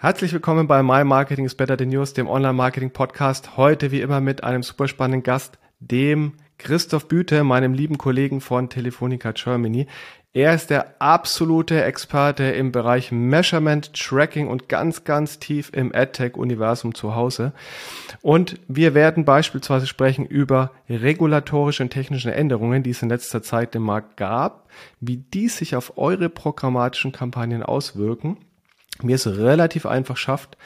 Herzlich willkommen bei My Marketing is Better Than Yours, dem Online-Marketing-Podcast. Heute wie immer mit einem super spannenden Gast, dem Christoph Büte, meinem lieben Kollegen von Telefonica Germany. Er ist der absolute Experte im Bereich Measurement, Tracking und ganz, ganz tief im AdTech-Universum zu Hause. Und wir werden beispielsweise sprechen über regulatorische und technische Änderungen, die es in letzter Zeit im Markt gab, wie die sich auf eure programmatischen Kampagnen auswirken wie es relativ einfach schafft,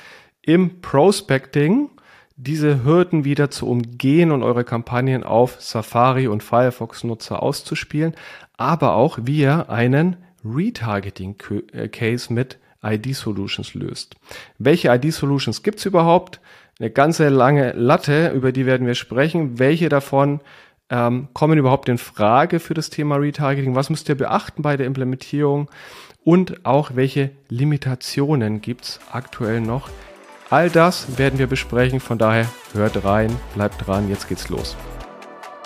im Prospecting diese Hürden wieder zu umgehen und eure Kampagnen auf Safari und Firefox-Nutzer auszuspielen, aber auch wie ihr einen Retargeting-Case mit ID-Solutions löst. Welche ID-Solutions gibt's überhaupt? Eine ganze lange Latte, über die werden wir sprechen. Welche davon ähm, kommen überhaupt in Frage für das Thema Retargeting? Was müsst ihr beachten bei der Implementierung? Und auch welche Limitationen gibt's aktuell noch. All das werden wir besprechen, von daher hört rein, bleibt dran, jetzt geht's los.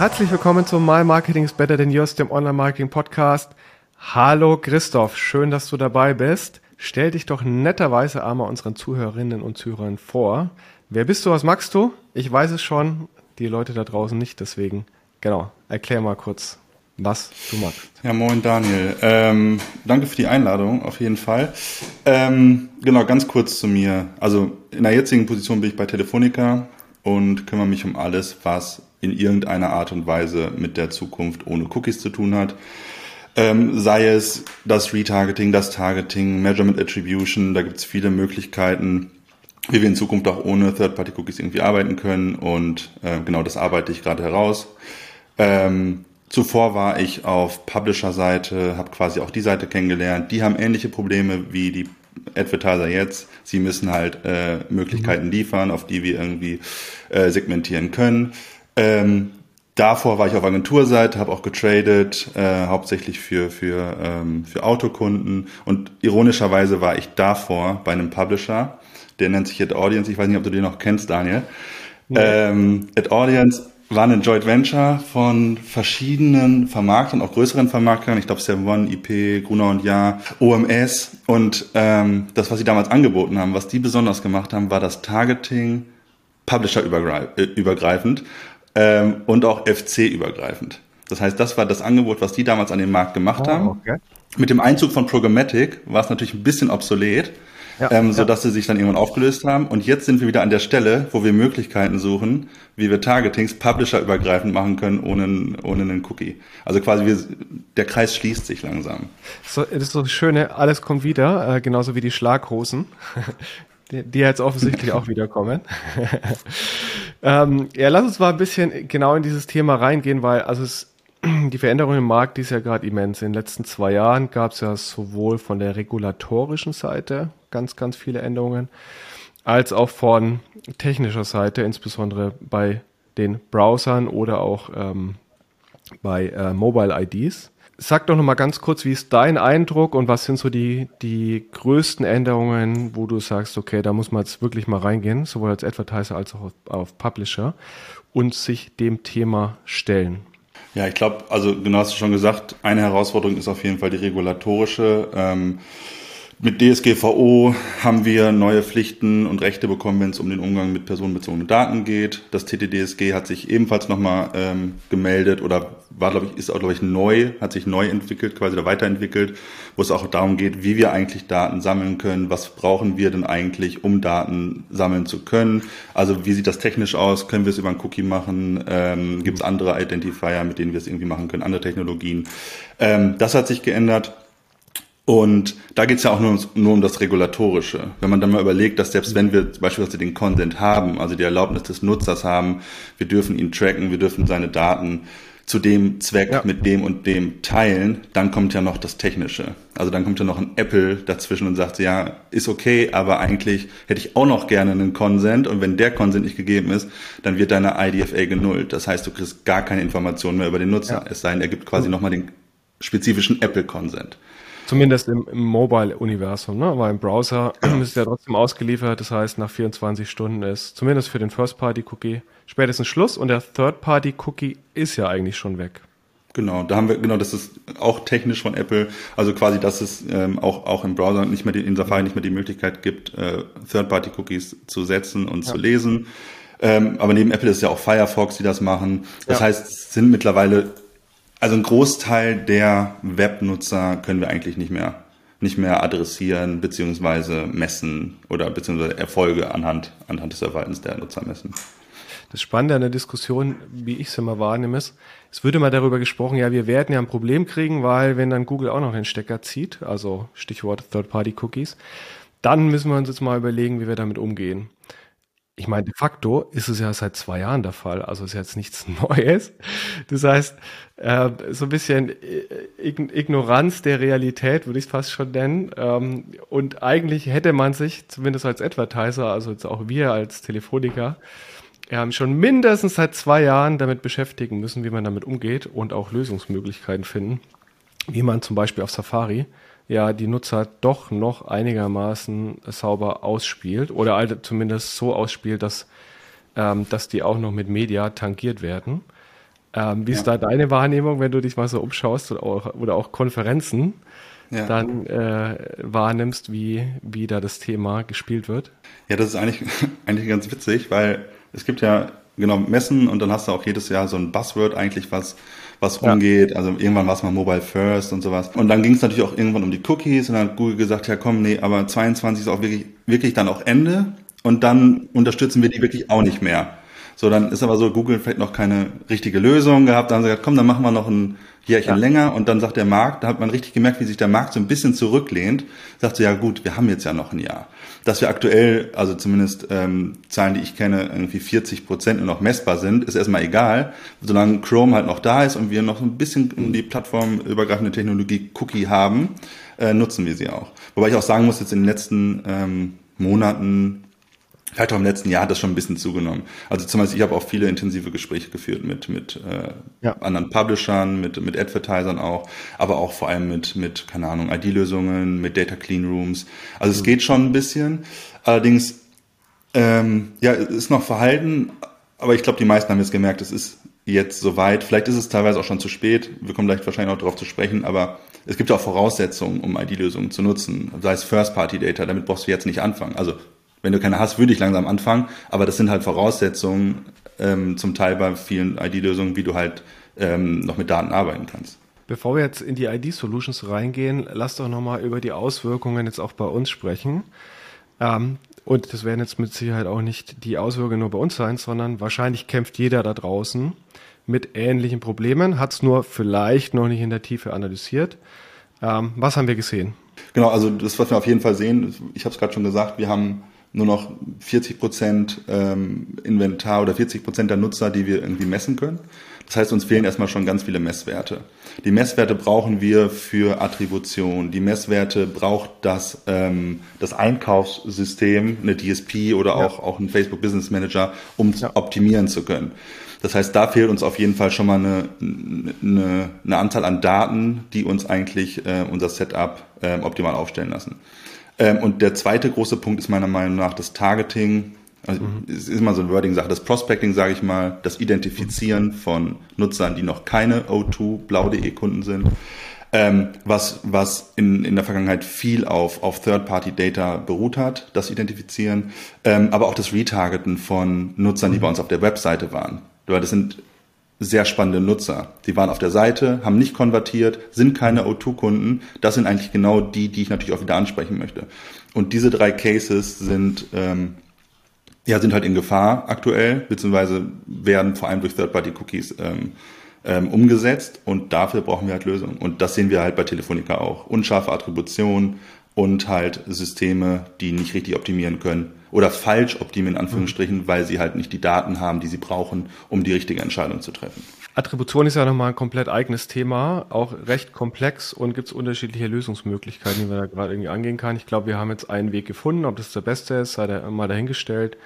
Herzlich willkommen zum My Marketing is Better Than Yours, dem Online-Marketing-Podcast. Hallo Christoph, schön, dass du dabei bist. Stell dich doch netterweise einmal unseren Zuhörerinnen und Zuhörern vor. Wer bist du, was magst du? Ich weiß es schon, die Leute da draußen nicht, deswegen, genau, erklär mal kurz, was du magst. Ja, moin Daniel. Ähm, danke für die Einladung, auf jeden Fall. Ähm, genau, ganz kurz zu mir. Also in der jetzigen Position bin ich bei Telefonica und kümmere mich um alles, was in irgendeiner Art und Weise mit der Zukunft ohne Cookies zu tun hat. Ähm, sei es das Retargeting, das Targeting, Measurement Attribution, da gibt es viele Möglichkeiten, wie wir in Zukunft auch ohne Third-Party-Cookies irgendwie arbeiten können und äh, genau das arbeite ich gerade heraus. Ähm, zuvor war ich auf Publisher-Seite, habe quasi auch die Seite kennengelernt. Die haben ähnliche Probleme wie die Advertiser jetzt. Sie müssen halt äh, Möglichkeiten mhm. liefern, auf die wir irgendwie äh, segmentieren können. Ähm, davor war ich auf Agenturseite, habe auch getradet, äh, hauptsächlich für, für, ähm, für Autokunden. Und ironischerweise war ich davor bei einem Publisher, der nennt sich Ad Audience. Ich weiß nicht, ob du den noch kennst, Daniel. Nee. Ähm, Ad Audience war eine Joint Venture von verschiedenen Vermarktern, auch größeren Vermarktern. Ich glaube, Seven One, IP, Gruner und Ja, OMS. Und ähm, das, was sie damals angeboten haben, was die besonders gemacht haben, war das Targeting Publisher-übergreifend ähm, und auch FC-übergreifend. Das heißt, das war das Angebot, was die damals an den Markt gemacht oh, haben. Okay. Mit dem Einzug von Programmatic war es natürlich ein bisschen obsolet, ja, ähm, ja. sie sich dann irgendwann aufgelöst haben. Und jetzt sind wir wieder an der Stelle, wo wir Möglichkeiten suchen, wie wir Targetings Publisher-übergreifend machen können, ohne, ohne einen Cookie. Also quasi wir, der Kreis schließt sich langsam. So, das ist so das Schöne, alles kommt wieder, äh, genauso wie die Schlaghosen die, jetzt offensichtlich auch wiederkommen. ähm, ja, lass uns mal ein bisschen genau in dieses Thema reingehen, weil also es, die Veränderung im Markt die ist ja gerade immens. In den letzten zwei Jahren gab es ja sowohl von der regulatorischen Seite ganz, ganz viele Änderungen, als auch von technischer Seite, insbesondere bei den Browsern oder auch ähm, bei äh, Mobile IDs. Sag doch noch mal ganz kurz, wie ist dein Eindruck und was sind so die, die größten Änderungen, wo du sagst, okay, da muss man jetzt wirklich mal reingehen, sowohl als Advertiser als auch auf, auf Publisher und sich dem Thema stellen? Ja, ich glaube, also genau hast du schon gesagt, eine Herausforderung ist auf jeden Fall die regulatorische. Ähm, mit DSGVO haben wir neue Pflichten und Rechte bekommen, wenn es um den Umgang mit personenbezogenen Daten geht. Das TTDSG hat sich ebenfalls nochmal ähm, gemeldet oder war, glaube ich, ist auch, glaube ich, neu, hat sich neu entwickelt, quasi oder weiterentwickelt, wo es auch darum geht, wie wir eigentlich Daten sammeln können, was brauchen wir denn eigentlich, um Daten sammeln zu können. Also wie sieht das technisch aus? Können wir es über einen Cookie machen? Ähm, Gibt es andere Identifier, mit denen wir es irgendwie machen können, andere Technologien? Ähm, das hat sich geändert. Und da geht es ja auch nur, nur, um das Regulatorische. Wenn man dann mal überlegt, dass selbst wenn wir beispielsweise den Consent haben, also die Erlaubnis des Nutzers haben, wir dürfen ihn tracken, wir dürfen seine Daten zu dem Zweck ja. mit dem und dem teilen, dann kommt ja noch das Technische. Also dann kommt ja noch ein Apple dazwischen und sagt, ja, ist okay, aber eigentlich hätte ich auch noch gerne einen Consent und wenn der Consent nicht gegeben ist, dann wird deine IDFA genullt. Das heißt, du kriegst gar keine Informationen mehr über den Nutzer. Ja. Es sei denn, er gibt quasi mhm. nochmal den spezifischen Apple-Consent. Zumindest im, im Mobile-Universum, ne? aber im Browser ist ja trotzdem ausgeliefert. Das heißt, nach 24 Stunden ist zumindest für den First-Party-Cookie spätestens Schluss und der Third-Party-Cookie ist ja eigentlich schon weg. Genau, da haben wir, genau, das ist auch technisch von Apple, also quasi, dass es ähm, auch, auch im Browser nicht mehr die, in Safari nicht mehr die Möglichkeit gibt, äh, Third-Party-Cookies zu setzen und ja. zu lesen. Ähm, aber neben Apple ist ja auch Firefox, die das machen. Das ja. heißt, es sind mittlerweile, also ein Großteil der Webnutzer können wir eigentlich nicht mehr, nicht mehr adressieren, beziehungsweise messen oder beziehungsweise Erfolge anhand, anhand des Verhaltens der Nutzer messen. Das Spannende an der Diskussion, wie ich es immer wahrnehme, ist, es würde mal darüber gesprochen, ja, wir werden ja ein Problem kriegen, weil wenn dann Google auch noch den Stecker zieht, also Stichwort Third-Party-Cookies, dann müssen wir uns jetzt mal überlegen, wie wir damit umgehen. Ich meine, de facto ist es ja seit zwei Jahren der Fall, also ist jetzt nichts Neues. Das heißt, äh, so ein bisschen Ignoranz der Realität würde ich es fast schon nennen. Ähm, und eigentlich hätte man sich, zumindest als Advertiser, also jetzt auch wir als Telefoniker, haben schon mindestens seit zwei Jahren damit beschäftigen müssen, wie man damit umgeht und auch Lösungsmöglichkeiten finden, wie man zum Beispiel auf Safari ja die Nutzer doch noch einigermaßen sauber ausspielt oder halt zumindest so ausspielt, dass, ähm, dass die auch noch mit Media tangiert werden. Ähm, wie ja. ist da deine Wahrnehmung, wenn du dich mal so umschaust oder auch, oder auch Konferenzen ja. dann äh, wahrnimmst, wie, wie da das Thema gespielt wird? Ja, das ist eigentlich, eigentlich ganz witzig, weil es gibt ja genau Messen und dann hast du auch jedes Jahr so ein Buzzword eigentlich, was was ja. umgeht. Also irgendwann war es mal Mobile First und sowas. Und dann ging es natürlich auch irgendwann um die Cookies und dann hat Google gesagt, ja komm, nee, aber 22 ist auch wirklich, wirklich dann auch Ende und dann unterstützen wir die wirklich auch nicht mehr. So, dann ist aber so Google vielleicht noch keine richtige Lösung gehabt. Dann haben sie gesagt, komm, dann machen wir noch ein Jährchen ja. länger. Und dann sagt der Markt, da hat man richtig gemerkt, wie sich der Markt so ein bisschen zurücklehnt. Sagt so, ja gut, wir haben jetzt ja noch ein Jahr. Dass wir aktuell, also zumindest ähm, Zahlen, die ich kenne, irgendwie 40 Prozent nur noch messbar sind, ist erstmal egal. Solange Chrome halt noch da ist und wir noch ein bisschen um die plattformübergreifende Technologie Cookie haben, äh, nutzen wir sie auch. Wobei ich auch sagen muss, jetzt in den letzten ähm, Monaten Vielleicht auch im letzten Jahr hat das schon ein bisschen zugenommen. Also zum Beispiel, ich habe auch viele intensive Gespräche geführt mit, mit äh, ja. anderen Publishern, mit, mit Advertisern auch, aber auch vor allem mit, mit keine Ahnung, ID-Lösungen, mit Data Clean Rooms. Also es mhm. geht schon ein bisschen. Allerdings, ähm, ja, es ist noch verhalten, aber ich glaube, die meisten haben jetzt gemerkt, es ist jetzt soweit. Vielleicht ist es teilweise auch schon zu spät. Wir kommen gleich wahrscheinlich auch darauf zu sprechen, aber es gibt auch Voraussetzungen, um ID-Lösungen zu nutzen. Sei es First-Party-Data, damit brauchst du jetzt nicht anfangen. Also wenn du keine hast, würde ich langsam anfangen. Aber das sind halt Voraussetzungen, ähm, zum Teil bei vielen ID-Lösungen, wie du halt ähm, noch mit Daten arbeiten kannst. Bevor wir jetzt in die ID-Solutions reingehen, lass doch nochmal über die Auswirkungen jetzt auch bei uns sprechen. Ähm, und das werden jetzt mit Sicherheit auch nicht die Auswirkungen nur bei uns sein, sondern wahrscheinlich kämpft jeder da draußen mit ähnlichen Problemen, hat es nur vielleicht noch nicht in der Tiefe analysiert. Ähm, was haben wir gesehen? Genau, also das, was wir auf jeden Fall sehen, ich habe es gerade schon gesagt, wir haben nur noch 40 Prozent ähm, Inventar oder 40 Prozent der Nutzer, die wir irgendwie messen können. Das heißt, uns fehlen erstmal schon ganz viele Messwerte. Die Messwerte brauchen wir für Attribution. Die Messwerte braucht das, ähm, das Einkaufssystem, eine DSP oder auch, ja. auch ein Facebook Business Manager, um ja. optimieren zu können. Das heißt, da fehlt uns auf jeden Fall schon mal eine, eine, eine Anzahl an Daten, die uns eigentlich äh, unser Setup äh, optimal aufstellen lassen. Ähm, und der zweite große Punkt ist meiner Meinung nach das Targeting. Also mhm. Es ist immer so eine Wording-Sache. Das Prospecting, sage ich mal, das Identifizieren von Nutzern, die noch keine O2 blau.de Kunden sind. Ähm, was, was in, in der Vergangenheit viel auf, auf Third-Party-Data beruht hat, das Identifizieren, ähm, aber auch das Retargeten von Nutzern, die mhm. bei uns auf der Webseite waren. Das sind sehr spannende Nutzer. Die waren auf der Seite, haben nicht konvertiert, sind keine O2-Kunden. Das sind eigentlich genau die, die ich natürlich auch wieder ansprechen möchte. Und diese drei Cases sind, ähm, ja, sind halt in Gefahr aktuell, beziehungsweise werden vor allem durch Third-Party-Cookies ähm, ähm, umgesetzt und dafür brauchen wir halt Lösungen. Und das sehen wir halt bei Telefonica auch. Unscharfe Attribution und halt Systeme, die nicht richtig optimieren können oder falsch optimieren, in Anführungsstrichen, weil sie halt nicht die Daten haben, die sie brauchen, um die richtige Entscheidung zu treffen. Attribution ist ja nochmal ein komplett eigenes Thema, auch recht komplex und gibt es unterschiedliche Lösungsmöglichkeiten, die man da gerade irgendwie angehen kann. Ich glaube, wir haben jetzt einen Weg gefunden, ob das der beste ist, sei da mal dahingestellt,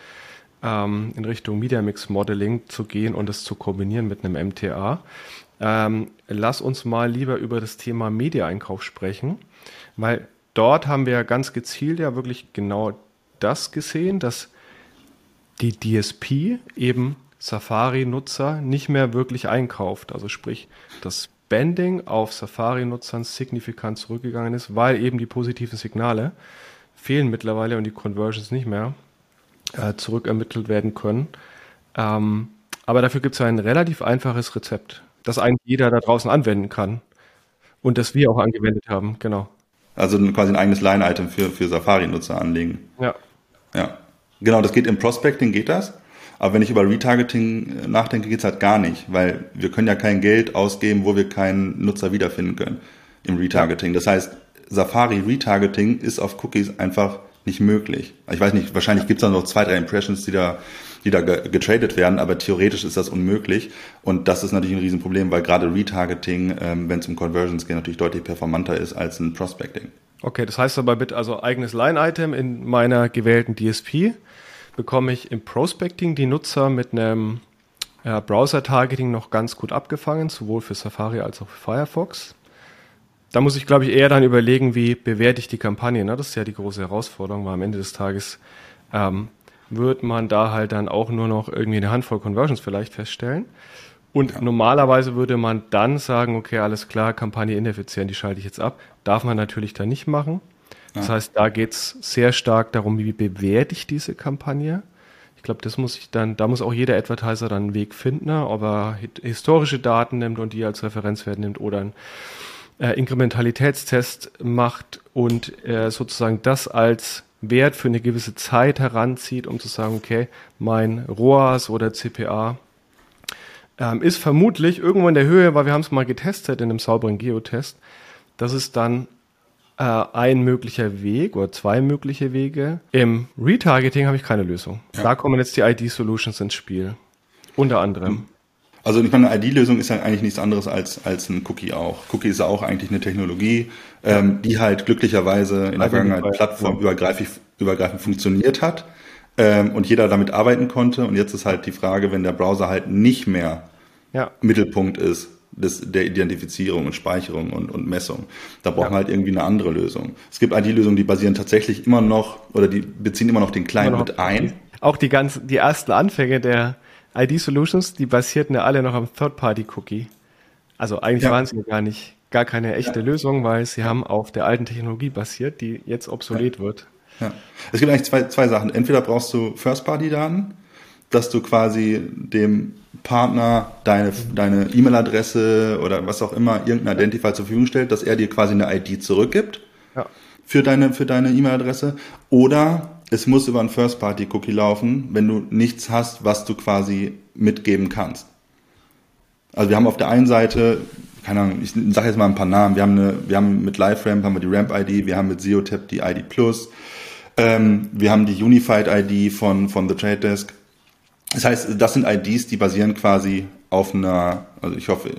ähm, in Richtung Media Mix Modeling zu gehen und das zu kombinieren mit einem MTA. Ähm, lass uns mal lieber über das Thema Media-Einkauf sprechen, weil dort haben wir ganz gezielt ja wirklich genau das gesehen, dass die DSP eben Safari-Nutzer nicht mehr wirklich einkauft. Also sprich, das Spending auf Safari-Nutzern signifikant zurückgegangen ist, weil eben die positiven Signale fehlen mittlerweile und die Conversions nicht mehr äh, zurückermittelt werden können. Ähm, aber dafür gibt es ein relativ einfaches Rezept, das eigentlich jeder da draußen anwenden kann und das wir auch angewendet haben, genau. Also quasi ein eigenes Line-Item für, für Safari-Nutzer anlegen. Ja. Ja. Genau, das geht im Prospecting, geht das. Aber wenn ich über Retargeting äh, nachdenke, geht's halt gar nicht, weil wir können ja kein Geld ausgeben, wo wir keinen Nutzer wiederfinden können im Retargeting. Das heißt, Safari Retargeting ist auf Cookies einfach nicht möglich. Ich weiß nicht, wahrscheinlich gibt's da noch zwei, drei Impressions, die da, die da getradet werden, aber theoretisch ist das unmöglich. Und das ist natürlich ein Riesenproblem, weil gerade Retargeting, ähm, wenn es um Conversions geht, natürlich deutlich performanter ist als ein Prospecting. Okay, das heißt aber mit also eigenes Line-Item in meiner gewählten DSP bekomme ich im Prospecting die Nutzer mit einem äh, Browser-Targeting noch ganz gut abgefangen, sowohl für Safari als auch für Firefox. Da muss ich, glaube ich, eher dann überlegen, wie bewerte ich die Kampagne. Ne? Das ist ja die große Herausforderung, weil am Ende des Tages ähm, wird man da halt dann auch nur noch irgendwie eine Handvoll Conversions vielleicht feststellen. Und ja. normalerweise würde man dann sagen, okay, alles klar, Kampagne ineffizient, die schalte ich jetzt ab. Darf man natürlich dann nicht machen. Das heißt, da geht es sehr stark darum, wie bewerte ich diese Kampagne. Ich glaube, das muss ich dann, da muss auch jeder Advertiser dann einen Weg finden, ne? ob er historische Daten nimmt und die als Referenzwert nimmt oder einen äh, Inkrementalitätstest macht und äh, sozusagen das als Wert für eine gewisse Zeit heranzieht, um zu sagen, okay, mein ROAS oder CPA ähm, ist vermutlich irgendwo in der Höhe, weil wir haben es mal getestet in einem sauberen Geotest. Das ist dann äh, ein möglicher Weg oder zwei mögliche Wege. Im Retargeting habe ich keine Lösung. Ja. Da kommen jetzt die ID-Solutions ins Spiel. Unter anderem. Also ich meine, eine ID-Lösung ist ja eigentlich nichts anderes als, als ein Cookie auch. Cookie ist ja auch eigentlich eine Technologie, ähm, die halt glücklicherweise in der Vergangenheit plattformübergreifend übergreifend funktioniert hat ähm, und jeder damit arbeiten konnte. Und jetzt ist halt die Frage, wenn der Browser halt nicht mehr ja. Mittelpunkt ist, des, der Identifizierung und Speicherung und, und Messung. Da brauchen ja. wir halt irgendwie eine andere Lösung. Es gibt ID-Lösungen, die basieren tatsächlich immer noch oder die beziehen immer noch den Client mit ein. Auch die ganzen, die ersten Anfänge der ID-Solutions, die basierten ja alle noch am Third-Party-Cookie. Also eigentlich ja. waren sie gar nicht, gar keine echte ja. Lösung, weil sie haben auf der alten Technologie basiert, die jetzt obsolet wird. Ja. Es gibt eigentlich zwei, zwei Sachen. Entweder brauchst du First-Party-Daten, dass du quasi dem Partner deine deine E-Mail-Adresse oder was auch immer irgendein Identifier zur Verfügung stellt, dass er dir quasi eine ID zurückgibt ja. für deine für deine E-Mail-Adresse oder es muss über ein First-Party-Cookie laufen, wenn du nichts hast, was du quasi mitgeben kannst. Also wir haben auf der einen Seite, keine Ahnung, ich sage jetzt mal ein paar Namen. Wir haben eine, wir haben mit LiveRamp haben wir die Ramp-ID, wir haben mit ZeoTap die ID Plus, ähm, wir haben die Unified ID von von The Trade Desk das heißt, das sind IDs, die basieren quasi auf einer, also ich hoffe,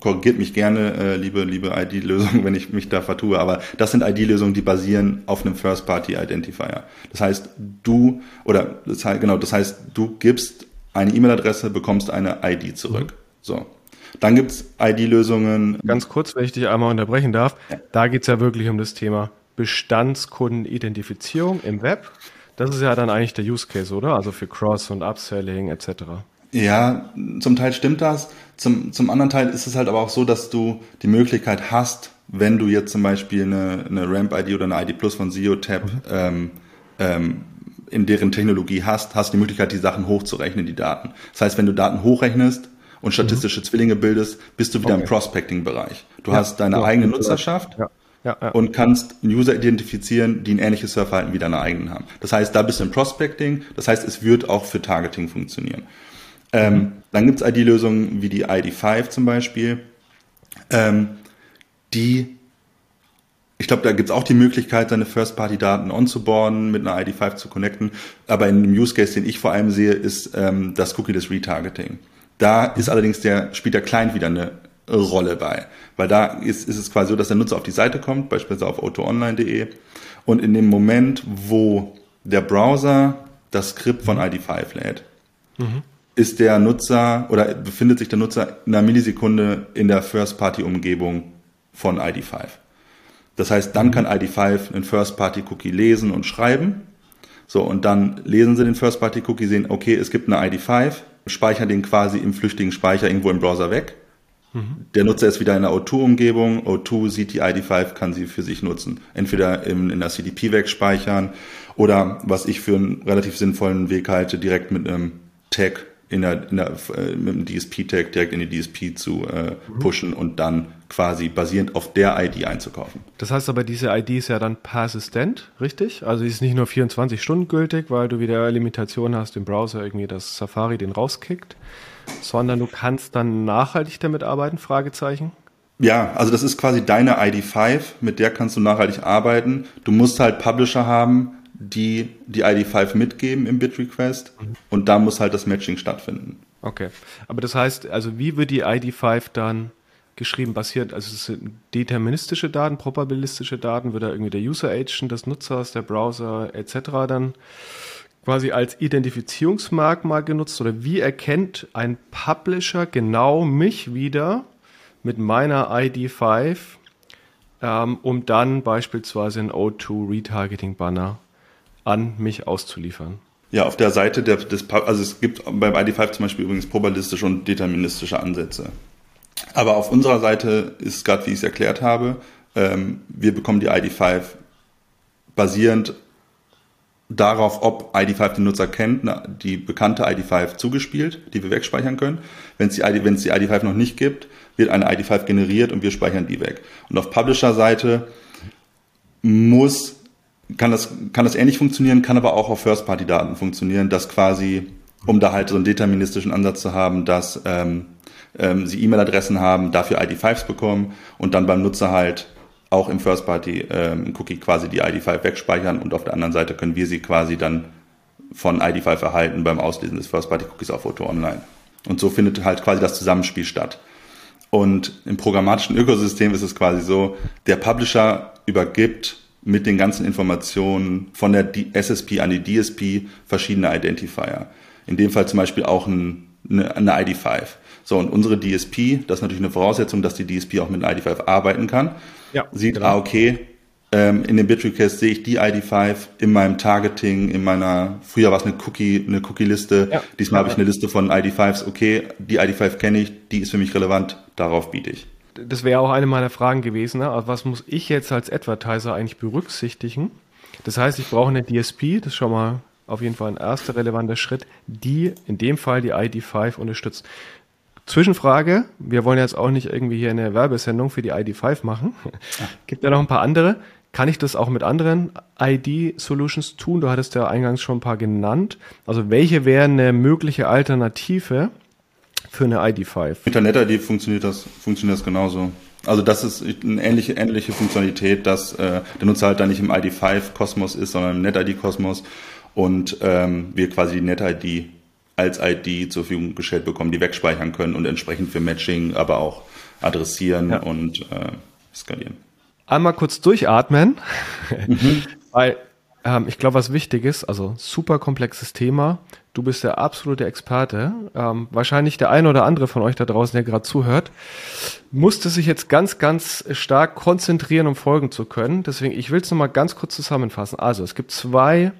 korrigiert mich gerne, äh, liebe, liebe ID-Lösung, wenn ich mich da vertue, aber das sind ID-Lösungen, die basieren auf einem First-Party-Identifier. Das heißt, du, oder das heißt, genau, das heißt, du gibst eine E-Mail-Adresse, bekommst eine ID zurück. So. Dann gibt's ID-Lösungen. Ganz kurz, wenn ich dich einmal unterbrechen darf, ja. da geht's ja wirklich um das Thema Bestandskunden-Identifizierung im Web. Das ist ja dann eigentlich der Use Case, oder? Also für Cross- und Upselling etc. Ja, zum Teil stimmt das. Zum, zum anderen Teil ist es halt aber auch so, dass du die Möglichkeit hast, wenn du jetzt zum Beispiel eine, eine Ramp-ID oder eine ID Plus von ZeoTap mhm. ähm, ähm, in deren Technologie hast, hast du die Möglichkeit, die Sachen hochzurechnen, die Daten. Das heißt, wenn du Daten hochrechnest und statistische mhm. Zwillinge bildest, bist du wieder okay. im Prospecting-Bereich. Du ja, hast deine ja, eigene Nutzerschaft. Ja und kannst User identifizieren, die ein ähnliches Surfverhalten wie deine eigenen haben. Das heißt, da bist du im Prospecting, das heißt, es wird auch für Targeting funktionieren. Ähm, mhm. Dann gibt es ID-Lösungen wie die ID5 zum Beispiel, ähm, die, ich glaube, da gibt es auch die Möglichkeit, seine First-Party-Daten onzuboarden, mit einer ID5 zu connecten, aber in dem Use Case, den ich vor allem sehe, ist ähm, das Cookie des Retargeting. Da ist allerdings der, spielt der Client wieder eine Rolle bei. Weil da ist, ist es quasi so, dass der Nutzer auf die Seite kommt, beispielsweise auf autoonline.de und in dem Moment, wo der Browser das Skript von ID5 lädt, mhm. ist der Nutzer oder befindet sich der Nutzer in einer Millisekunde in der First-Party-Umgebung von ID5. Das heißt, dann mhm. kann ID5 einen First-Party-Cookie lesen und schreiben. So, und dann lesen sie den First-Party-Cookie, sehen, okay, es gibt eine ID5, speichern den quasi im flüchtigen Speicher irgendwo im Browser weg der Nutzer ist wieder in der O2-Umgebung. O2 sieht die ID5, kann sie für sich nutzen. Entweder in, in der CDP wegspeichern oder, was ich für einen relativ sinnvollen Weg halte, direkt mit einem Tag in der, in der, äh, mit einem DSP-Tag direkt in die DSP zu äh, pushen und dann quasi basierend auf der ID einzukaufen. Das heißt aber, diese ID ist ja dann persistent, richtig? Also sie ist nicht nur 24 Stunden gültig, weil du wieder Limitation hast im Browser, irgendwie das Safari den rauskickt, sondern du kannst dann nachhaltig damit arbeiten? Fragezeichen. Ja, also das ist quasi deine ID5, mit der kannst du nachhaltig arbeiten. Du musst halt Publisher haben, die die ID5 mitgeben im Bit-Request mhm. und da muss halt das Matching stattfinden. Okay, aber das heißt, also wie wird die ID5 dann geschrieben, basiert, also es sind deterministische Daten, probabilistische Daten, wird da irgendwie der User-Agent des Nutzers, der Browser etc. dann quasi als Identifizierungsmerkmal genutzt oder wie erkennt ein Publisher genau mich wieder mit meiner ID5, ähm, um dann beispielsweise ein O2 Retargeting Banner an mich auszuliefern? Ja, auf der Seite der, des, also es gibt beim ID5 zum Beispiel übrigens probabilistische und deterministische Ansätze. Aber auf unserer Seite ist gerade, wie ich es erklärt habe, ähm, wir bekommen die ID5 basierend darauf, ob ID5 den Nutzer kennt, die bekannte ID5 zugespielt, die wir wegspeichern können. Wenn es die, die ID5 noch nicht gibt, wird eine ID5 generiert und wir speichern die weg. Und auf Publisher-Seite muss, kann das, kann das ähnlich funktionieren, kann aber auch auf First-Party-Daten funktionieren, dass quasi, um da halt so einen deterministischen Ansatz zu haben, dass ähm, ähm, sie E-Mail-Adressen haben, dafür ID5s bekommen und dann beim Nutzer halt auch im First Party ähm, quasi die ID5 wegspeichern und auf der anderen Seite können wir sie quasi dann von ID5 erhalten beim Auslesen des First Party Cookies auf Auto Online. Und so findet halt quasi das Zusammenspiel statt. Und im programmatischen Ökosystem ist es quasi so, der Publisher übergibt mit den ganzen Informationen von der SSP an die DSP verschiedene Identifier. In dem Fall zum Beispiel auch ein, eine, eine ID5. So, und unsere DSP, das ist natürlich eine Voraussetzung, dass die DSP auch mit einer ID5 arbeiten kann ja, sieht, genau. ah, okay, ähm, in dem Bit-Request sehe ich die ID5 in meinem Targeting, in meiner, früher war es eine Cookie, eine Cookie-Liste, ja. diesmal ja. habe ich eine Liste von ID5s, okay, die ID5 kenne ich, die ist für mich relevant, darauf biete ich. Das wäre auch eine meiner Fragen gewesen, ne? was muss ich jetzt als Advertiser eigentlich berücksichtigen? Das heißt, ich brauche eine DSP, das ist schon mal auf jeden Fall ein erster relevanter Schritt, die in dem Fall die ID5 unterstützt. Zwischenfrage, wir wollen jetzt auch nicht irgendwie hier eine Werbesendung für die ID5 machen. Gibt ja noch ein paar andere. Kann ich das auch mit anderen ID-Solutions tun? Du hattest ja eingangs schon ein paar genannt. Also welche wäre eine mögliche Alternative für eine ID5? Mit der NetID funktioniert das, funktioniert das genauso. Also das ist eine ähnliche, ähnliche Funktionalität, dass äh, der Nutzer halt da nicht im ID5-Kosmos ist, sondern im NetID-Kosmos und ähm, wir quasi die NetID als ID zur Verfügung gestellt bekommen, die wegspeichern können und entsprechend für Matching, aber auch adressieren ja. und äh, skalieren. Einmal kurz durchatmen, mhm. weil ähm, ich glaube, was wichtig ist, also super komplexes Thema. Du bist der absolute Experte. Ähm, wahrscheinlich der eine oder andere von euch da draußen, der gerade zuhört, musste sich jetzt ganz, ganz stark konzentrieren, um folgen zu können. Deswegen, ich will es nochmal ganz kurz zusammenfassen. Also, es gibt zwei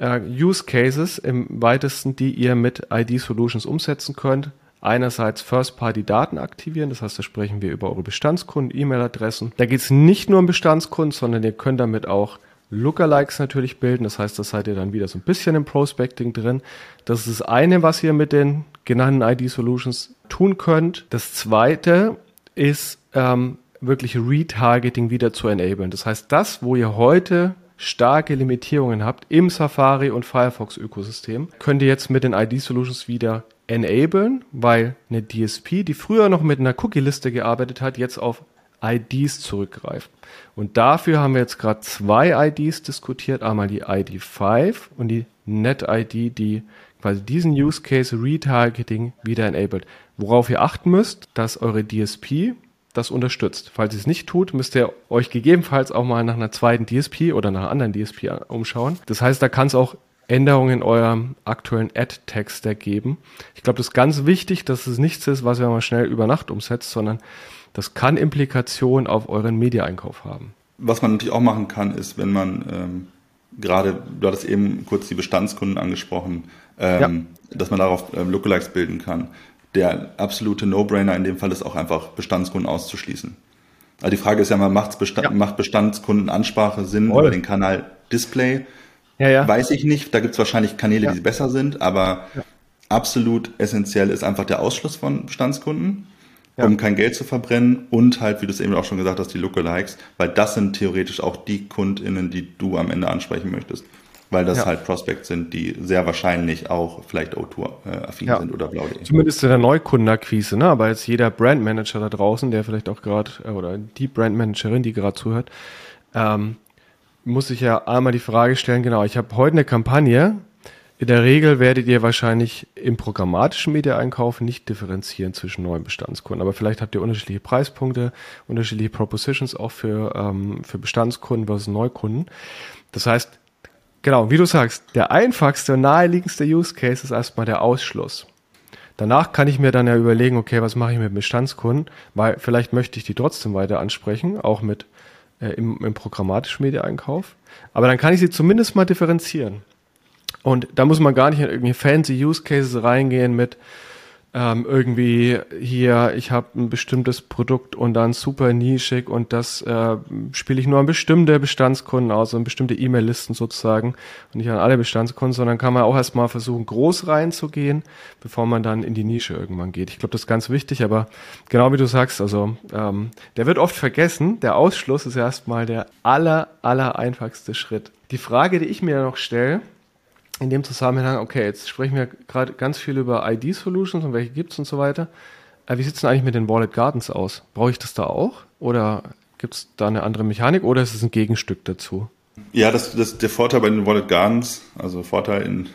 äh, Use Cases im weitesten, die ihr mit ID Solutions umsetzen könnt. Einerseits First-Party-Daten aktivieren, das heißt, da sprechen wir über eure Bestandskunden, E-Mail-Adressen. Da geht es nicht nur um Bestandskunden, sondern ihr könnt damit auch Lookalikes natürlich bilden. Das heißt, da seid ihr dann wieder so ein bisschen im Prospecting drin. Das ist das eine, was ihr mit den genannten ID-Solutions tun könnt. Das zweite ist ähm, wirklich Retargeting wieder zu enablen. Das heißt, das, wo ihr heute starke Limitierungen habt im Safari und Firefox Ökosystem, könnt ihr jetzt mit den ID Solutions wieder enablen, weil eine DSP, die früher noch mit einer Cookie-Liste gearbeitet hat, jetzt auf IDs zurückgreift. Und dafür haben wir jetzt gerade zwei IDs diskutiert, einmal die ID5 und die NetID, die quasi diesen Use Case Retargeting wieder enabled. Worauf ihr achten müsst, dass eure DSP das unterstützt. Falls ihr es nicht tut, müsst ihr euch gegebenenfalls auch mal nach einer zweiten DSP oder nach einer anderen DSP umschauen. Das heißt, da kann es auch Änderungen in eurem aktuellen Ad-Text ergeben. Ich glaube, das ist ganz wichtig, dass es nichts ist, was ihr mal schnell über Nacht umsetzt, sondern das kann Implikationen auf euren Media-Einkauf haben. Was man natürlich auch machen kann, ist, wenn man ähm, gerade, du hattest eben kurz die Bestandskunden angesprochen, ähm, ja. dass man darauf ähm, Lookalikes bilden kann. Der absolute No-Brainer in dem Fall ist auch einfach Bestandskunden auszuschließen. Also die Frage ist ja mal, Bestand, ja. macht Bestandskundenansprache Sinn Voll. über den Kanal Display? Ja, ja. Weiß ich nicht. Da gibt es wahrscheinlich Kanäle, die besser sind, aber absolut essentiell ist einfach der Ausschluss von Bestandskunden ja. um kein Geld zu verbrennen und halt, wie du es eben auch schon gesagt hast, die Lookalikes, weil das sind theoretisch auch die KundInnen, die du am Ende ansprechen möchtest. Weil das ja. halt Prospects sind, die sehr wahrscheinlich auch vielleicht O2-affin ja. sind oder blau.de. Zumindest in der Neukundenakquise, ne? Aber jetzt jeder Brandmanager da draußen, der vielleicht auch gerade, äh, oder die Brandmanagerin, die gerade zuhört, ähm, muss sich ja einmal die Frage stellen, genau, ich habe heute eine Kampagne, in der Regel werdet ihr wahrscheinlich im programmatischen Media-Einkauf nicht differenzieren zwischen neuen Bestandskunden. Aber vielleicht habt ihr unterschiedliche Preispunkte, unterschiedliche Propositions auch für, ähm, für Bestandskunden versus Neukunden. Das heißt, genau, wie du sagst, der einfachste und naheliegendste Use Case ist erstmal der Ausschluss. Danach kann ich mir dann ja überlegen, okay, was mache ich mit Bestandskunden, weil vielleicht möchte ich die trotzdem weiter ansprechen, auch mit äh, im, im programmatischen Media-Einkauf. Aber dann kann ich sie zumindest mal differenzieren. Und da muss man gar nicht in irgendwie fancy Use Cases reingehen mit ähm, irgendwie hier, ich habe ein bestimmtes Produkt und dann super nischig und das äh, spiele ich nur an bestimmte Bestandskunden aus, an bestimmte E-Mail-Listen sozusagen und nicht an alle Bestandskunden, sondern kann man auch erstmal versuchen, groß reinzugehen, bevor man dann in die Nische irgendwann geht. Ich glaube, das ist ganz wichtig, aber genau wie du sagst, also ähm, der wird oft vergessen, der Ausschluss ist erstmal der aller, aller einfachste Schritt. Die Frage, die ich mir noch stelle, in dem Zusammenhang, okay, jetzt sprechen wir gerade ganz viel über ID-Solutions und welche gibt es und so weiter. Äh, wie sieht es denn eigentlich mit den Wallet Gardens aus? Brauche ich das da auch? Oder gibt es da eine andere Mechanik oder ist es ein Gegenstück dazu? Ja, das, das, der Vorteil bei den Wallet Gardens, also Vorteil in,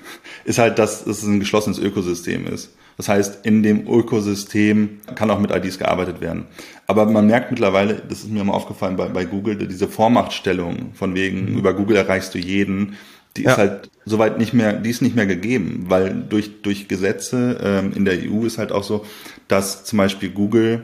ist halt, dass es ein geschlossenes Ökosystem ist. Das heißt, in dem Ökosystem kann auch mit IDs gearbeitet werden. Aber man merkt mittlerweile, das ist mir immer aufgefallen bei, bei Google, diese Vormachtstellung von wegen, mhm. über Google erreichst du jeden, die ja. ist halt soweit nicht mehr, die ist nicht mehr gegeben, weil durch, durch Gesetze ähm, in der EU ist halt auch so, dass zum Beispiel Google,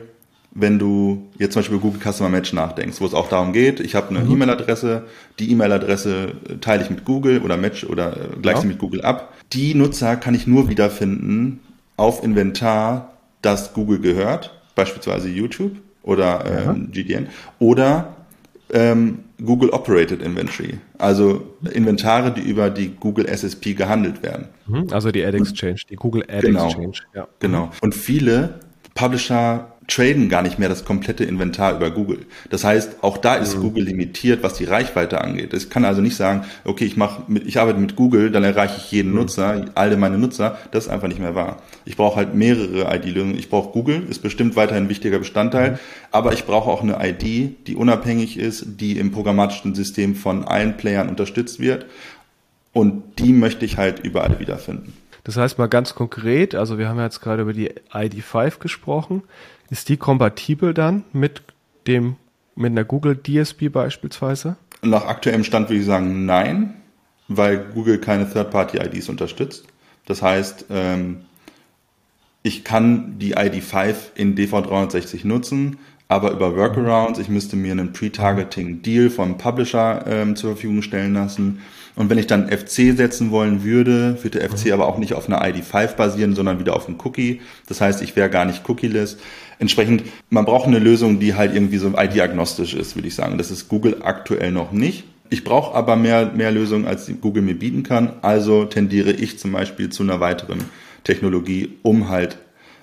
wenn du jetzt zum Beispiel Google Customer Match nachdenkst, wo es auch darum geht, ich habe eine mhm. E-Mail-Adresse, die E-Mail-Adresse teile ich mit Google oder Match oder äh, gleiche ja. sie mit Google ab. Die Nutzer kann ich nur wiederfinden auf Inventar, das Google gehört, beispielsweise YouTube oder ähm, GDN, oder ähm, Google Operated Inventory, also Inventare, die über die Google SSP gehandelt werden. Mhm. Also die Ad Exchange, die Google Ad genau, Exchange. Ja. Genau. Und viele Publisher traden gar nicht mehr das komplette Inventar über Google. Das heißt, auch da ist mhm. Google limitiert, was die Reichweite angeht. Ich kann also nicht sagen, okay, ich mache, ich arbeite mit Google, dann erreiche ich jeden mhm. Nutzer, alle meine Nutzer. Das ist einfach nicht mehr wahr. Ich brauche halt mehrere ID-Lösungen. Ich brauche Google, ist bestimmt weiterhin ein wichtiger Bestandteil, mhm. aber ich brauche auch eine ID, die unabhängig ist, die im programmatischen System von allen Playern unterstützt wird. Und die möchte ich halt überall wiederfinden. Das heißt mal ganz konkret, also wir haben jetzt gerade über die ID5 gesprochen. Ist die kompatibel dann mit dem, mit einer Google DSP beispielsweise? Nach aktuellem Stand würde ich sagen nein, weil Google keine Third-Party-IDs unterstützt. Das heißt, ähm, ich kann die ID5 in DV360 nutzen, aber über Workarounds, ich müsste mir einen Pre-Targeting-Deal vom Publisher ähm, zur Verfügung stellen lassen. Und wenn ich dann FC setzen wollen würde, würde der FC aber auch nicht auf einer ID5 basieren, sondern wieder auf einem Cookie. Das heißt, ich wäre gar nicht cookieless. Entsprechend, man braucht eine Lösung, die halt irgendwie so ID-agnostisch ist, würde ich sagen. Das ist Google aktuell noch nicht. Ich brauche aber mehr, mehr Lösungen, als Google mir bieten kann. Also tendiere ich zum Beispiel zu einer weiteren Technologie, um halt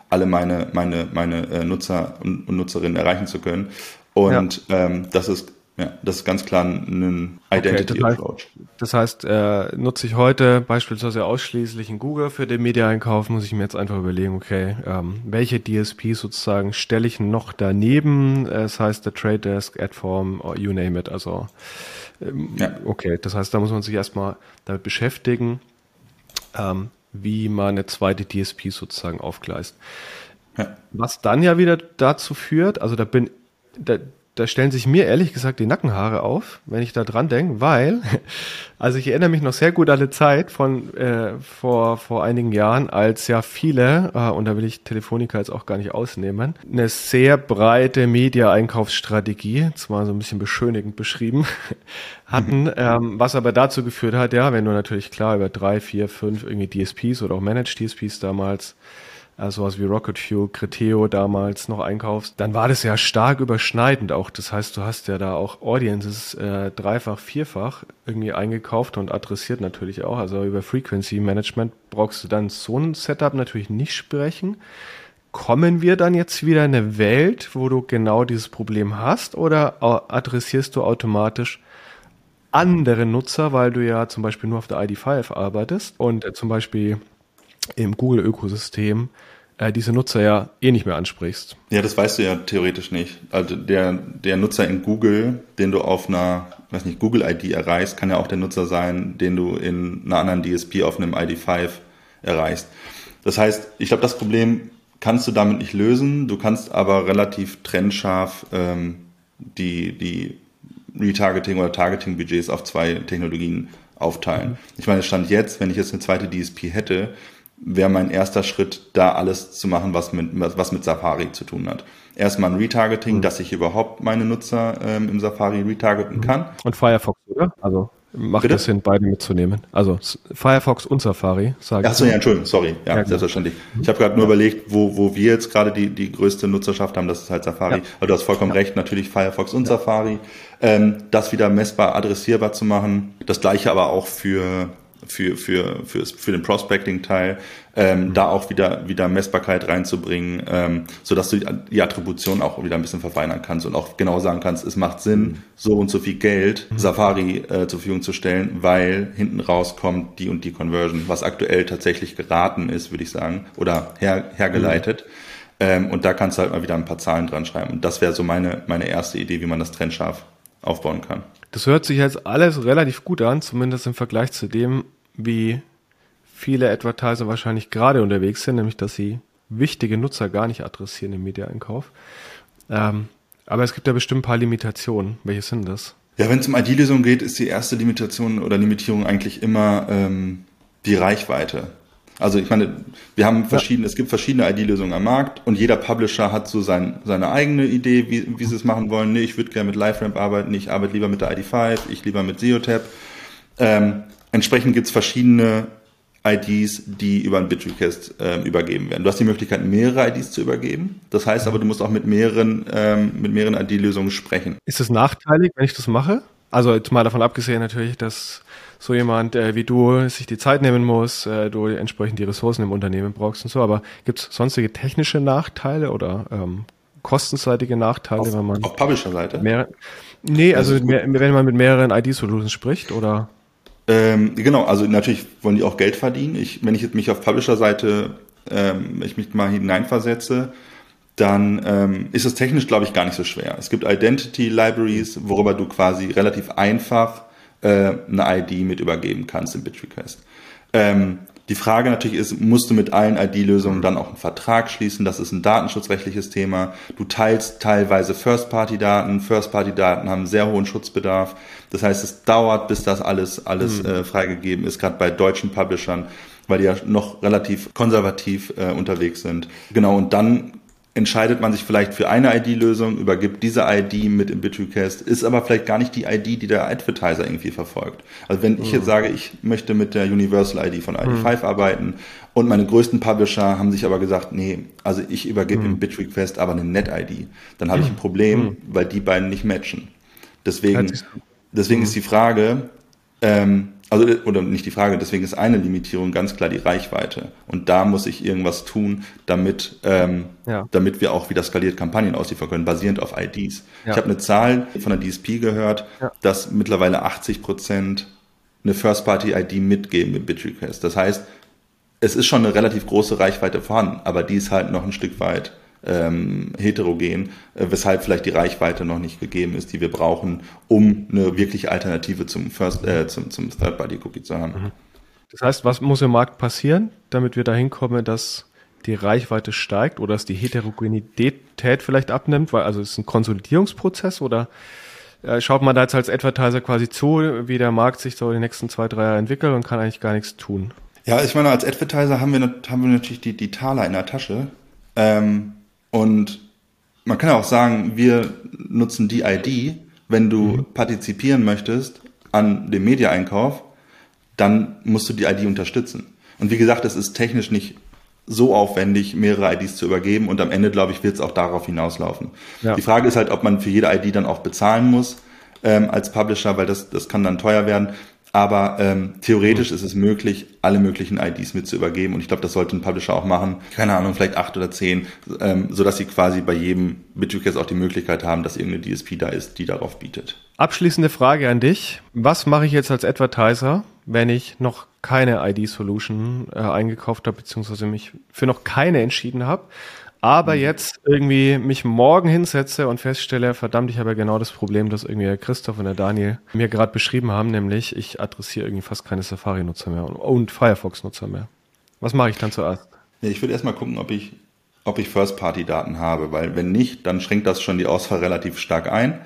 alle meine, meine, meine äh, Nutzer und, und Nutzerinnen erreichen zu können. Und ja. ähm, das ist ja, das ist ganz klar ein Identity okay, das Approach. das heißt, äh, nutze ich heute beispielsweise ausschließlich in Google für den Media-Einkauf, muss ich mir jetzt einfach überlegen, okay, ähm, welche DSP sozusagen stelle ich noch daneben? Das heißt, der Trade Desk, Adform, you name it. Also ähm, ja. okay, das heißt, da muss man sich erstmal damit beschäftigen. ähm, wie man eine zweite DSP sozusagen aufgleist. Ja. Was dann ja wieder dazu führt, also da bin, da, da stellen sich mir ehrlich gesagt die Nackenhaare auf, wenn ich da dran denke, weil, also ich erinnere mich noch sehr gut an eine Zeit von äh, vor, vor einigen Jahren, als ja viele, äh, und da will ich Telefonica jetzt auch gar nicht ausnehmen, eine sehr breite Media-Einkaufsstrategie, zwar so ein bisschen beschönigend beschrieben, hatten, ähm, was aber dazu geführt hat, ja, wenn du natürlich klar über drei, vier, fünf irgendwie DSPs oder auch Managed DSPs damals äh, sowas wie Rocket Fuel, Criteo damals noch einkaufst, dann war das ja stark überschneidend auch. Das heißt, du hast ja da auch Audiences äh, dreifach, vierfach irgendwie eingekauft und adressiert natürlich auch. Also über Frequency Management brauchst du dann so ein Setup natürlich nicht sprechen. Kommen wir dann jetzt wieder in eine Welt, wo du genau dieses Problem hast oder adressierst du automatisch andere Nutzer, weil du ja zum Beispiel nur auf der ID5 arbeitest und äh, zum Beispiel im Google-Ökosystem äh, diese Nutzer ja eh nicht mehr ansprichst. Ja, das weißt du ja theoretisch nicht. Also der, der Nutzer in Google, den du auf einer, weiß nicht, Google-ID erreichst, kann ja auch der Nutzer sein, den du in einer anderen DSP auf einem ID5 erreichst. Das heißt, ich glaube, das Problem kannst du damit nicht lösen. Du kannst aber relativ trennscharf ähm, die, die Retargeting oder Targeting-Budgets auf zwei Technologien aufteilen. Mhm. Ich meine, Stand jetzt, wenn ich jetzt eine zweite DSP hätte, wäre mein erster Schritt, da alles zu machen, was mit, was mit Safari zu tun hat. Erstmal ein Retargeting, mhm. dass ich überhaupt meine Nutzer ähm, im Safari retargeten mhm. kann. Und Firefox, oder? Also macht Bitte? es Sinn, beide mitzunehmen. Also Firefox und Safari, sage ich. Achso, ja, Entschuldigung, sorry. Ja, ja selbstverständlich. Ich habe gerade nur ja. überlegt, wo, wo wir jetzt gerade die, die größte Nutzerschaft haben, das ist halt Safari. Ja. Aber du hast vollkommen recht, natürlich Firefox und Safari. Ähm, das wieder messbar adressierbar zu machen. Das gleiche aber auch für für, für, für, für den Prospecting-Teil, ähm, mhm. da auch wieder, wieder Messbarkeit reinzubringen, ähm, sodass du die Attribution auch wieder ein bisschen verfeinern kannst und auch genau sagen kannst, es macht Sinn, mhm. so und so viel Geld mhm. Safari äh, zur Verfügung zu stellen, weil hinten rauskommt die und die Conversion, was aktuell tatsächlich geraten ist, würde ich sagen, oder her, hergeleitet. Mhm. Ähm, und da kannst du halt mal wieder ein paar Zahlen dran schreiben. Und das wäre so meine, meine erste Idee, wie man das trennscharf aufbauen kann. Das hört sich jetzt alles relativ gut an, zumindest im Vergleich zu dem, wie viele Advertiser wahrscheinlich gerade unterwegs sind, nämlich dass sie wichtige Nutzer gar nicht adressieren im Media-Einkauf. Ähm, aber es gibt ja bestimmt ein paar Limitationen. Welche sind das? Ja, wenn es um ID-Lösungen geht, ist die erste Limitation oder Limitierung eigentlich immer ähm, die Reichweite. Also ich meine, wir haben verschiedene, ja. es gibt verschiedene ID-Lösungen am Markt und jeder Publisher hat so sein, seine eigene Idee, wie, wie sie es machen wollen. Nee, ich würde gerne mit LiveRamp arbeiten, ich arbeite lieber mit der ID5, ich lieber mit SEOTap. Ähm, entsprechend gibt es verschiedene IDs, die über ein Bit-Request ähm, übergeben werden. Du hast die Möglichkeit, mehrere IDs zu übergeben. Das heißt aber, du musst auch mit mehreren, ähm, mit mehreren ID-Lösungen sprechen. Ist es nachteilig, wenn ich das mache? Also jetzt mal davon abgesehen natürlich, dass so jemand äh, wie du sich die Zeit nehmen muss, äh, du entsprechend die Ressourcen im Unternehmen brauchst und so. Aber gibt es sonstige technische Nachteile oder ähm, kostenseitige Nachteile, auf, wenn man auf Publisher-Seite? Nee, also mehr, wenn man mit mehreren ID-Solutions spricht oder ähm, genau, also natürlich wollen die auch Geld verdienen. Ich, wenn ich jetzt mich auf Publisher-Seite, ähm, ich mich mal hineinversetze, dann ähm, ist es technisch, glaube ich, gar nicht so schwer. Es gibt Identity Libraries, worüber du quasi relativ einfach äh, eine ID mit übergeben kannst im Bitrequest. Ähm, die Frage natürlich ist, musst du mit allen ID-Lösungen dann auch einen Vertrag schließen? Das ist ein datenschutzrechtliches Thema. Du teilst teilweise First-Party-Daten. First-Party-Daten haben sehr hohen Schutzbedarf. Das heißt, es dauert, bis das alles, alles mhm. äh, freigegeben ist, gerade bei deutschen Publishern, weil die ja noch relativ konservativ äh, unterwegs sind. Genau, und dann entscheidet man sich vielleicht für eine ID-Lösung, übergibt diese ID mit im Bitrequest, ist aber vielleicht gar nicht die ID, die der Advertiser irgendwie verfolgt. Also wenn ich jetzt mhm. sage, ich möchte mit der Universal ID von ID5 mhm. arbeiten und meine größten Publisher haben sich aber gesagt, nee, also ich übergebe mhm. im Bitrequest aber eine Net-ID, dann habe ich ein mhm. Problem, mhm. weil die beiden nicht matchen. Deswegen, deswegen ist die Frage, ähm, also, oder nicht die Frage, deswegen ist eine Limitierung ganz klar die Reichweite. Und da muss ich irgendwas tun, damit, ähm, ja. damit wir auch wieder skaliert Kampagnen ausliefern können, basierend auf IDs. Ja. Ich habe eine Zahl von der DSP gehört, ja. dass mittlerweile 80 Prozent eine First-Party-ID mitgeben im Bitrequest. Das heißt, es ist schon eine relativ große Reichweite vorhanden, aber die ist halt noch ein Stück weit ähm, heterogen, äh, weshalb vielleicht die Reichweite noch nicht gegeben ist, die wir brauchen, um eine wirkliche Alternative zum First, äh, zum, zum Third-Party-Cookie zu haben. Mhm. Das heißt, was muss im Markt passieren, damit wir dahin kommen, dass die Reichweite steigt oder dass die Heterogenität vielleicht abnimmt? Weil also ist es ein Konsolidierungsprozess oder äh, schaut man da jetzt als Advertiser quasi zu, wie der Markt sich so die nächsten zwei, drei Jahre entwickelt und kann eigentlich gar nichts tun? Ja, ich meine, als Advertiser haben wir, haben wir natürlich die, die Taler in der Tasche. Ähm, und man kann ja auch sagen, wir nutzen die ID, wenn du mhm. partizipieren möchtest an dem Media-Einkauf, dann musst du die ID unterstützen. Und wie gesagt, es ist technisch nicht so aufwendig, mehrere IDs zu übergeben und am Ende, glaube ich, wird es auch darauf hinauslaufen. Ja. Die Frage ist halt, ob man für jede ID dann auch bezahlen muss ähm, als Publisher, weil das, das kann dann teuer werden. Aber ähm, theoretisch ist es möglich, alle möglichen IDs mit zu übergeben. Und ich glaube, das sollte ein Publisher auch machen. Keine Ahnung, vielleicht acht oder zehn, ähm, sodass sie quasi bei jedem Bitrequest auch die Möglichkeit haben, dass irgendeine DSP da ist, die darauf bietet. Abschließende Frage an dich. Was mache ich jetzt als Advertiser, wenn ich noch keine ID-Solution äh, eingekauft habe, beziehungsweise mich für noch keine entschieden habe? Aber mhm. jetzt irgendwie mich morgen hinsetze und feststelle, verdammt, ich habe ja genau das Problem, das irgendwie der Christoph und der Daniel mir gerade beschrieben haben, nämlich ich adressiere irgendwie fast keine Safari-Nutzer mehr und Firefox-Nutzer mehr. Was mache ich dann zuerst? Ja, ich würde erstmal gucken, ob ich, ob ich First-Party-Daten habe, weil wenn nicht, dann schränkt das schon die Auswahl relativ stark ein.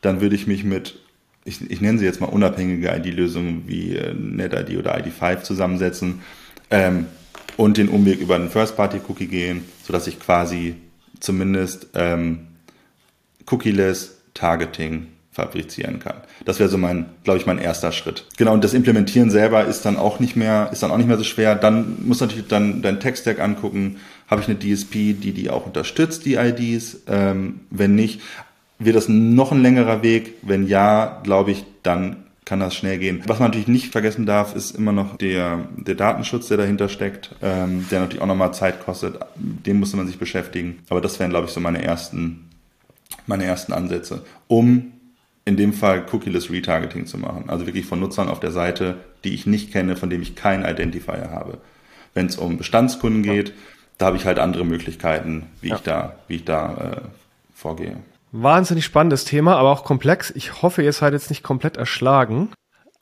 Dann würde ich mich mit, ich, ich nenne sie jetzt mal unabhängige ID-Lösungen wie äh, NetID oder ID5 zusammensetzen. Ähm, und den Umweg über einen First-Party-Cookie gehen, sodass ich quasi zumindest ähm, Cookie-less Targeting fabrizieren kann. Das wäre so mein, glaube ich, mein erster Schritt. Genau, und das Implementieren selber ist dann auch nicht mehr, ist dann auch nicht mehr so schwer. Dann muss natürlich dann dein Tech-Stack angucken. Habe ich eine DSP, die die auch unterstützt, die IDs? Ähm, wenn nicht, wird das noch ein längerer Weg. Wenn ja, glaube ich, dann kann das schnell gehen. Was man natürlich nicht vergessen darf, ist immer noch der, der Datenschutz, der dahinter steckt, ähm, der natürlich auch nochmal Zeit kostet. Dem musste man sich beschäftigen. Aber das wären, glaube ich, so meine ersten, meine ersten Ansätze, um in dem Fall Cookie-less Retargeting zu machen. Also wirklich von Nutzern auf der Seite, die ich nicht kenne, von dem ich keinen Identifier habe. Wenn es um Bestandskunden geht, da habe ich halt andere Möglichkeiten, wie ja. ich da, wie ich da äh, vorgehe. Wahnsinnig spannendes Thema, aber auch komplex. Ich hoffe, ihr seid jetzt nicht komplett erschlagen.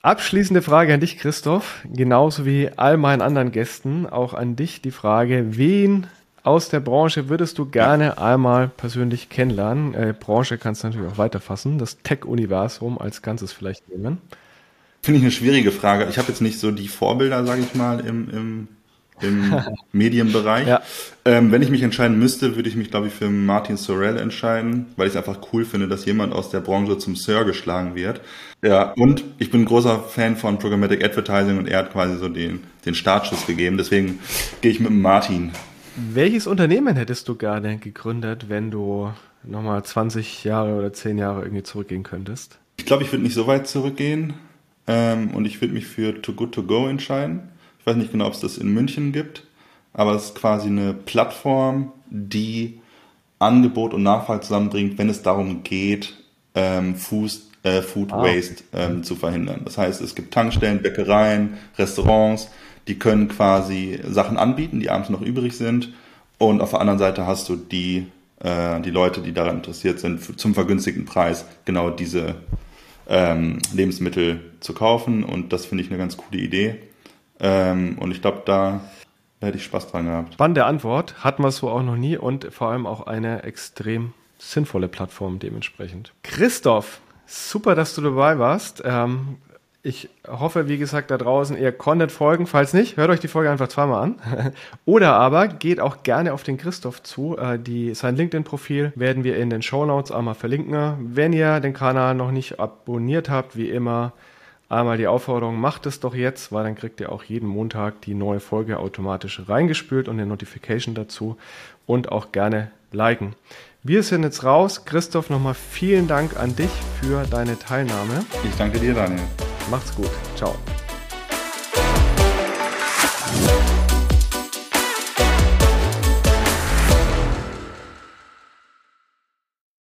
Abschließende Frage an dich, Christoph, genauso wie all meinen anderen Gästen, auch an dich die Frage, wen aus der Branche würdest du gerne einmal persönlich kennenlernen? Äh, Branche kannst du natürlich auch weiterfassen, das Tech-Universum als Ganzes vielleicht nehmen. Finde ich eine schwierige Frage. Ich habe jetzt nicht so die Vorbilder, sage ich mal, im, im im Medienbereich. Ja. Ähm, wenn ich mich entscheiden müsste, würde ich mich, glaube ich, für Martin Sorrell entscheiden, weil ich es einfach cool finde, dass jemand aus der Branche zum Sir geschlagen wird. Ja, und ich bin ein großer Fan von Programmatic Advertising und er hat quasi so den, den Startschuss gegeben. Deswegen gehe ich mit Martin. Welches Unternehmen hättest du gerne gegründet, wenn du nochmal 20 Jahre oder 10 Jahre irgendwie zurückgehen könntest? Ich glaube, ich würde nicht so weit zurückgehen ähm, und ich würde mich für Too Good To Go entscheiden weiß nicht genau, ob es das in München gibt, aber es ist quasi eine Plattform, die Angebot und Nachfrage zusammenbringt, wenn es darum geht, ähm, Fuß, äh, Food ah. Waste ähm, zu verhindern. Das heißt, es gibt Tankstellen, Bäckereien, Restaurants, die können quasi Sachen anbieten, die abends noch übrig sind. Und auf der anderen Seite hast du die, äh, die Leute, die daran interessiert sind, zum vergünstigten Preis genau diese ähm, Lebensmittel zu kaufen. Und das finde ich eine ganz coole Idee. Ähm, und ich glaube, da hätte ich Spaß dran gehabt. Spannende Antwort. Hatten wir so auch noch nie und vor allem auch eine extrem sinnvolle Plattform dementsprechend. Christoph, super, dass du dabei warst. Ähm, ich hoffe, wie gesagt, da draußen, ihr konntet folgen. Falls nicht, hört euch die Folge einfach zweimal an. Oder aber geht auch gerne auf den Christoph zu. Äh, die, sein LinkedIn-Profil werden wir in den Show Notes einmal verlinken. Wenn ihr den Kanal noch nicht abonniert habt, wie immer, Einmal die Aufforderung, macht es doch jetzt, weil dann kriegt ihr auch jeden Montag die neue Folge automatisch reingespült und eine Notification dazu und auch gerne liken. Wir sind jetzt raus. Christoph, nochmal vielen Dank an dich für deine Teilnahme. Ich danke dir, Daniel. Macht's gut. Ciao.